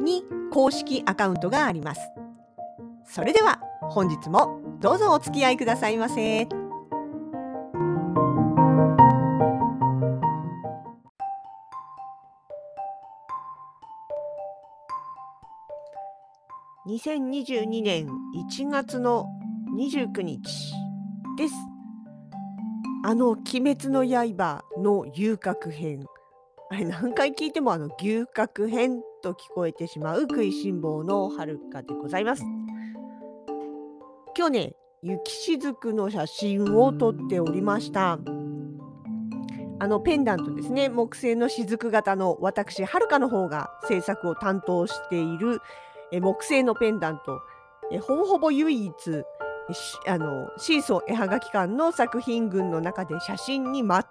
に公式アカウントがありますそれでは本日もどうぞお付き合いくださいませ。2022年1月の29日です。あの「鬼滅の刃」の遊郭編あれ何回聞いてもあの牛角編と聞こえてしまう食いしん坊のはるかでございます。今日ね雪しずくの写真を撮っておりました。あのペンダントですね木製の雫型の私はるかの方が制作を担当しているえ木製のペンダントえほぼほぼ唯一あのシーソー絵はがき館の作品群の中で写真に全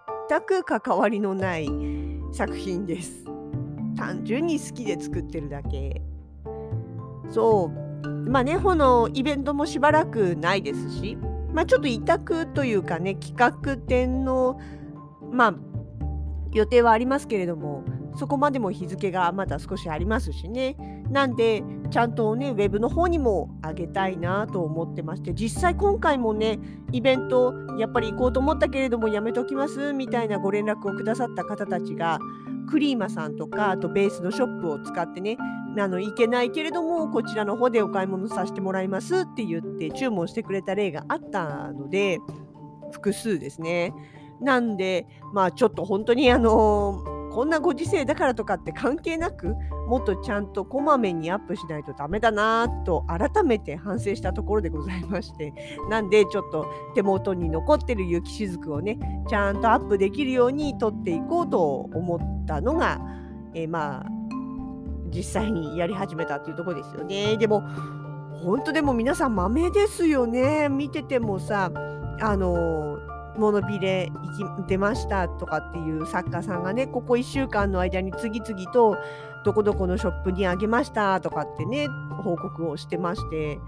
く関わりのない作品です。単純に好きで作ってるだけ。そう。まあねこのイベントもしばらくないですし、まあ、ちょっと委託というかね企画展のまあ予定はありますけれども。そこまでも日付がまだ少しありますしねなんでちゃんとねウェブの方にもあげたいなと思ってまして実際今回もねイベントやっぱり行こうと思ったけれどもやめときますみたいなご連絡をくださった方たちがクリーマさんとかあとベースのショップを使ってねあの行けないけれどもこちらの方でお買い物させてもらいますって言って注文してくれた例があったので複数ですね。なんでまあちょっと本当にあのーこんなご時世だからとかって関係なくもっとちゃんとこまめにアップしないとダメだなと改めて反省したところでございましてなんでちょっと手元に残ってる雪しずくをねちゃんとアップできるように撮っていこうと思ったのが、えー、まあ実際にやり始めたというとこですよね。でも本当でも皆さん豆ですよね見ててもさあのモノビレ行き出ましたとかっていう作家さんがねここ1週間の間に次々とどこどこのショップにあげましたとかってね報告をしてまして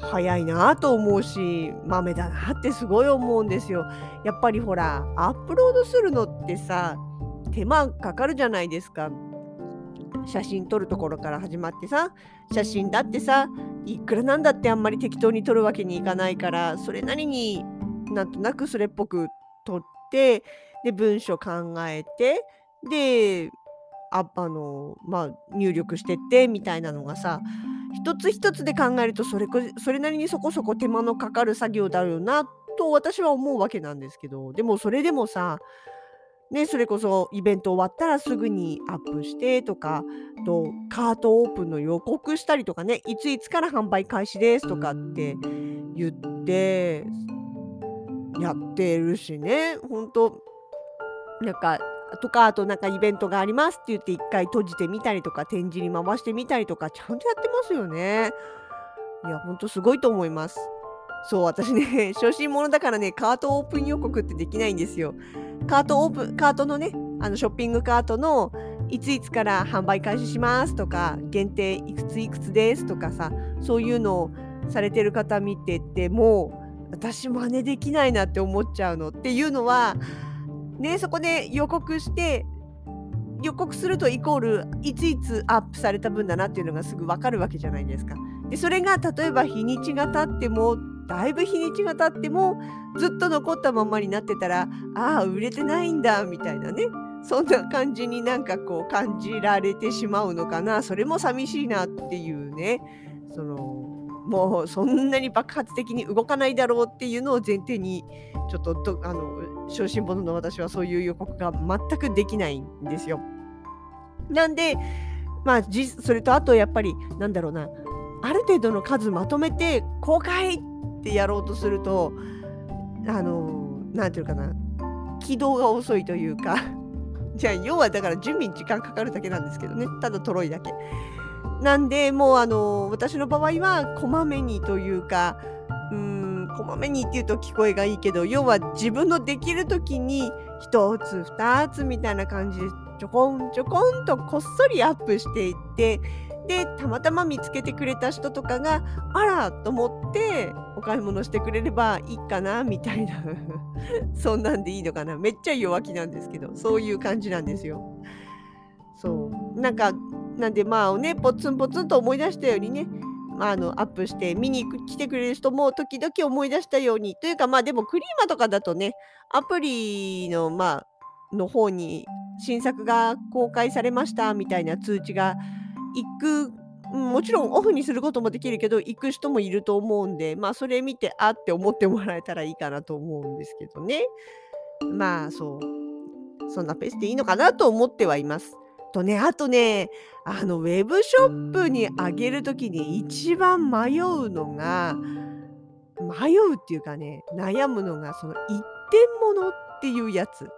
早いなと思うし豆だなってすごい思うんですよ。やっぱりほらアップロードするのってさ手間かかるじゃないですか。写真撮るところから始まってさ写真だってさいくらなんだってあんまり適当に撮るわけにいかないからそれなりになんとなくそれっぽく取ってで文章考えてでああの、まあ、入力してってみたいなのがさ一つ一つで考えるとそれそれなりにそこそこ手間のかかる作業だろうなと私は思うわけなんですけどでもそれでもさね、それこそイベント終わったらすぐにアップしてとかとカートオープンの予告したりとかねいついつから販売開始ですとかって言ってやってるしね、本当なんか、とか、あとなんかイベントがありますって言って一回閉じてみたりとか、展示に回してみたりとか、ちゃんとやってますよね。いや、ほんとすごいと思います。そう、私ね、初心者だからね、カートオープン予告ってできないんですよ。カートオープン、カートのね、あのショッピングカートのいついつから販売開始しますとか、限定いくついくつですとかさ、そういうのをされてる方見てても、私真似できないなって思っちゃうのっていうのはねそこで予告して予告するとイコールいついつアップされた分だなっていうのがすぐ分かるわけじゃないですか。でそれが例えば日にちが経ってもだいぶ日にちが経ってもずっと残ったままになってたらああ売れてないんだみたいなねそんな感じになんかこう感じられてしまうのかなそれも寂しいなっていうねそのもうそんなに爆発的に動かないだろうっていうのを前提にちょっとあの小心者の私はそういう予告が全くできないんですよ。なんでまあそれとあとやっぱりなんだろうなある程度の数まとめて公開ってやろうとするとあの何て言うかな起動が遅いというか じゃあ要はだから準備に時間かかるだけなんですけどねただとろいだけ。なんでもうあの私の場合はこまめにというかうーんこまめにっていうと聞こえがいいけど要は自分のできる時に1つ2つみたいな感じでちょこんちょこんとこっそりアップしていってでたまたま見つけてくれた人とかがあらと思ってお買い物してくれればいいかなみたいな そんなんでいいのかなめっちゃ弱気なんですけどそういう感じなんですよ。そうなんかなんでまあねポツンポツンと思い出したようにねまあ、あのアップして見に来てくれる人も時々思い出したようにというかまあでもクリーマとかだとねアプリのまあの方に新作が公開されましたみたいな通知が行くもちろんオフにすることもできるけど行く人もいると思うんでまあそれ見てあって思ってもらえたらいいかなと思うんですけどねまあそうそんなペースでいいのかなと思ってはいます。とねあとねあのウェブショップにあげる時に一番迷うのが迷うっていうかね悩むのがその一点物っていうやつ。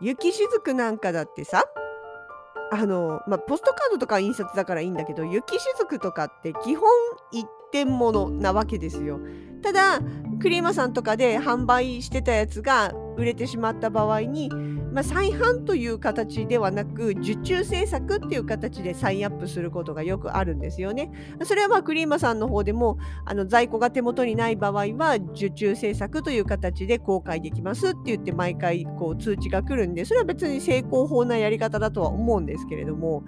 雪しずくなんかだってさあの、まあ、ポストカードとか印刷だからいいんだけど雪しずくとかって基本一点物なわけですよ。ただクリーマさんとかで販売してたやつが売れてしまった場合に、まあ、再販という形ではなく受注制作っていう形で再アップすることがよくあるんですよね。それはまあクリーマさんの方でもあの在庫が手元にない場合は受注制作という形で公開できますって言って毎回こう通知が来るんでそれは別に成功法なやり方だとは思うんですけれども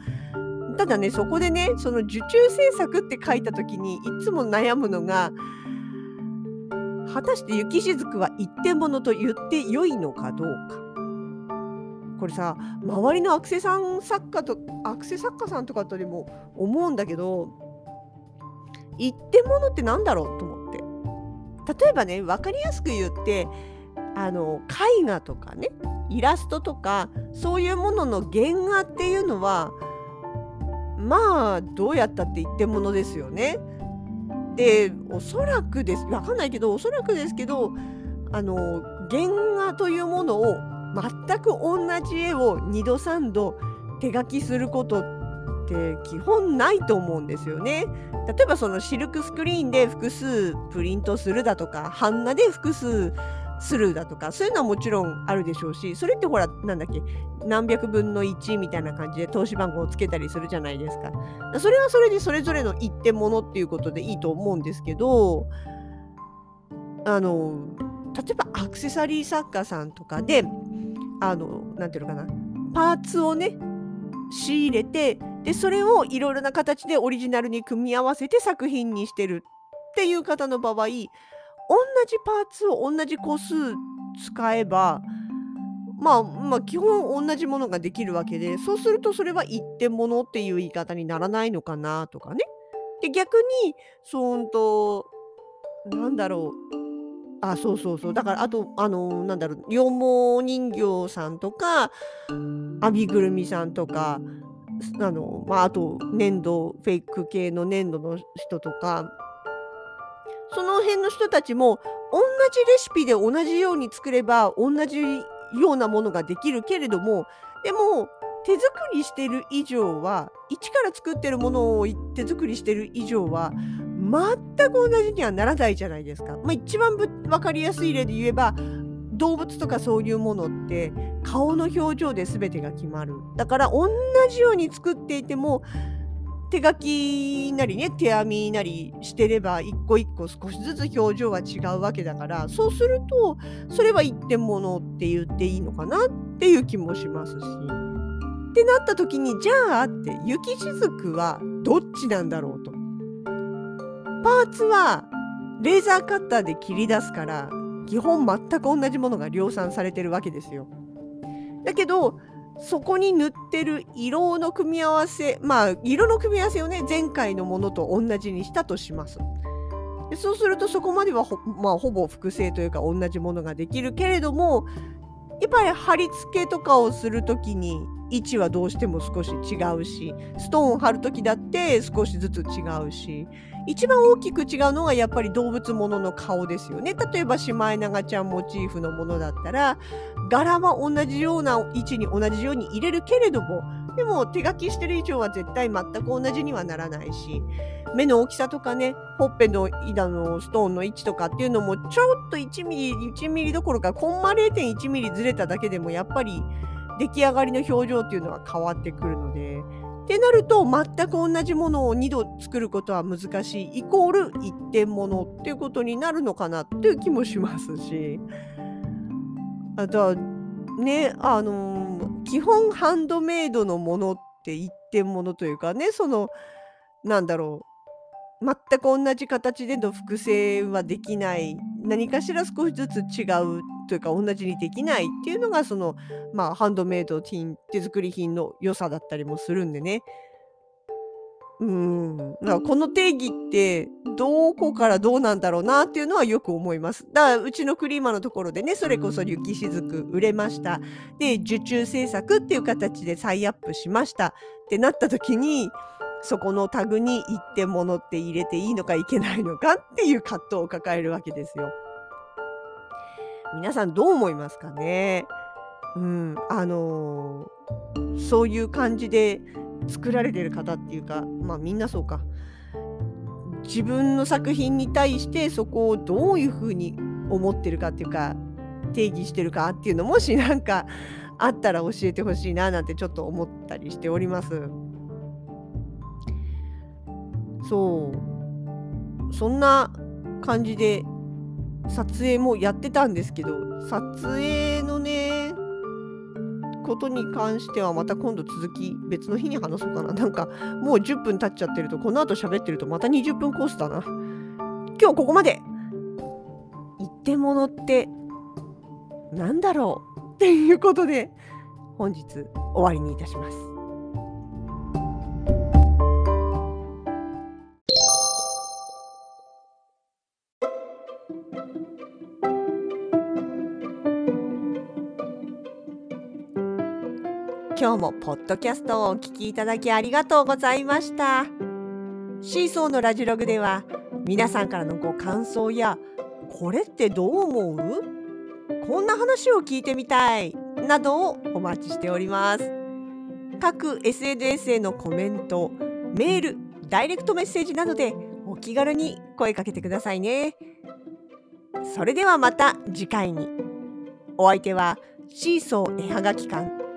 ただねそこでねその受注制作って書いた時にいつも悩むのが果たして雪しずくは一点物と言って良いのかどうか。これさ周りのアクセさん作家とアクセ作家さんとかとでも思うんだけど一点物って何だろうと思って例えばね分かりやすく言ってあの絵画とかねイラストとかそういうものの原画っていうのはまあどうやったって一点物ですよね。でおそらくです分かんないけどおそらくですけどあの原画というものを全く同じ絵を2度3度手書きすることって基本ないと思うんですよね。例えばそのシルクスクリーンで複数プリントするだとか版画で複数するだとかそういうのはもちろんあるでしょうしそれってほらなんだっけ何百分の1みたいな感じで投資番号をつけたりするじゃないですかそれはそれでそれぞれの一点物っていうことでいいと思うんですけどあの例えばアクセサリー作家さんとかであのなんていうのかなパーツをね仕入れてでそれをいろいろな形でオリジナルに組み合わせて作品にしてるっていう方の場合同じパーツを同じ個数使えば、まあ、まあ基本同じものができるわけでそうするとそれは一点物っていう言い方にならないのかなとかね。で逆にそうとなんだろうあそうそうそう。だからあとあのなんだろう羊毛人形さんとか編みぐるみさんとかあの、まあ、あと粘土フェイク系の粘土の人とか。その辺の人たちも同じレシピで同じように作れば同じようなものができるけれどもでも手作りしてる以上は一から作ってるものを手作りしてる以上は全く同じにはならないじゃないですか。まあ、一番分かりやすい例で言えば動物とかそういうものって顔の表情で全てが決まる。だから同じように作っていても手書きなりね手編みなりしてれば一個一個少しずつ表情が違うわけだからそうするとそれは一点物って言っていいのかなっていう気もしますし。ってなった時にじゃあって雪しずくはどっちなんだろうと。パーツはレーザーカッターで切り出すから基本全く同じものが量産されてるわけですよ。だけどそこに塗ってる色の組み合わせまあ色の組み合わせをね前回のものと同じにしたとします。でそうするとそこまではほ,、まあ、ほぼ複製というか同じものができるけれどもやっぱり貼り付けとかをする時に位置はどうしても少し違うしストーンを貼る時だって少しずつ違うし一番大きく違うのはやっぱり動物ものの顔ですよね。例えばシマエナガちゃんモチーフのものだったら柄は同じような位置に同じように入れるけれどもでも手書きしてる以上は絶対全く同じにはならないし目の大きさとかねほっぺの板のストーンの位置とかっていうのもちょっと1ミリ1ミリどころかコンマ0.1ミリずれただけでもやっぱり出来上がりの表情っていうのは変わってくるので。ってなると全く同じものを2度作ることは難しいイコール一点ものっていうことになるのかなっていう気もしますしあとはねあのー、基本ハンドメイドのものって一点ものというかねそのなんだろう全く同じ形での複製はできない何かしら少しずつ違うというか同じにできないっていうのがそのまあハンドメイド品手作り品の良さだったりもするんでねうんだからこの定義ってどこからどうなんだろうなっていうのはよく思います。だからうちのクリーマのところでねそれこそ雪しずく売れました。で受注制作っていう形で再アップしましたってなった時にそこのタグに一点物って入れていいのかいけないのかっていう葛藤を抱えるわけですよ。皆さんどう思いますかね？うん、あのー、そういう感じで作られてる方っていうかまあみんなそうか自分の作品に対してそこをどういうふうに思ってるかっていうか定義してるかっていうのもしなんかあったら教えてほしいななんてちょっと思ったりしております。そう。そんな感じで撮影もやってたんですけど撮影のねことに関してはまた今度続き別の日に話そうかな。なんかもう10分経っちゃってるとこの後喋ってるとまた20分コースだな。今日ここまで。一点物ってなんだろう。っていうことで本日終わりにいたします。今日もポッドキャストをお聞きいただきありがとうございました。シーソーのラジログでは皆さんからのご感想やこれってどう思う？こんな話を聞いてみたいなどをお待ちしております。各 SNS へのコメントメールダイレクトメッセージなどでお気軽に声かけてくださいね。それではまた次回に。お相手はシーソー絵はがき館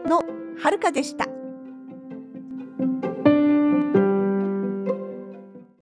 はるかでした。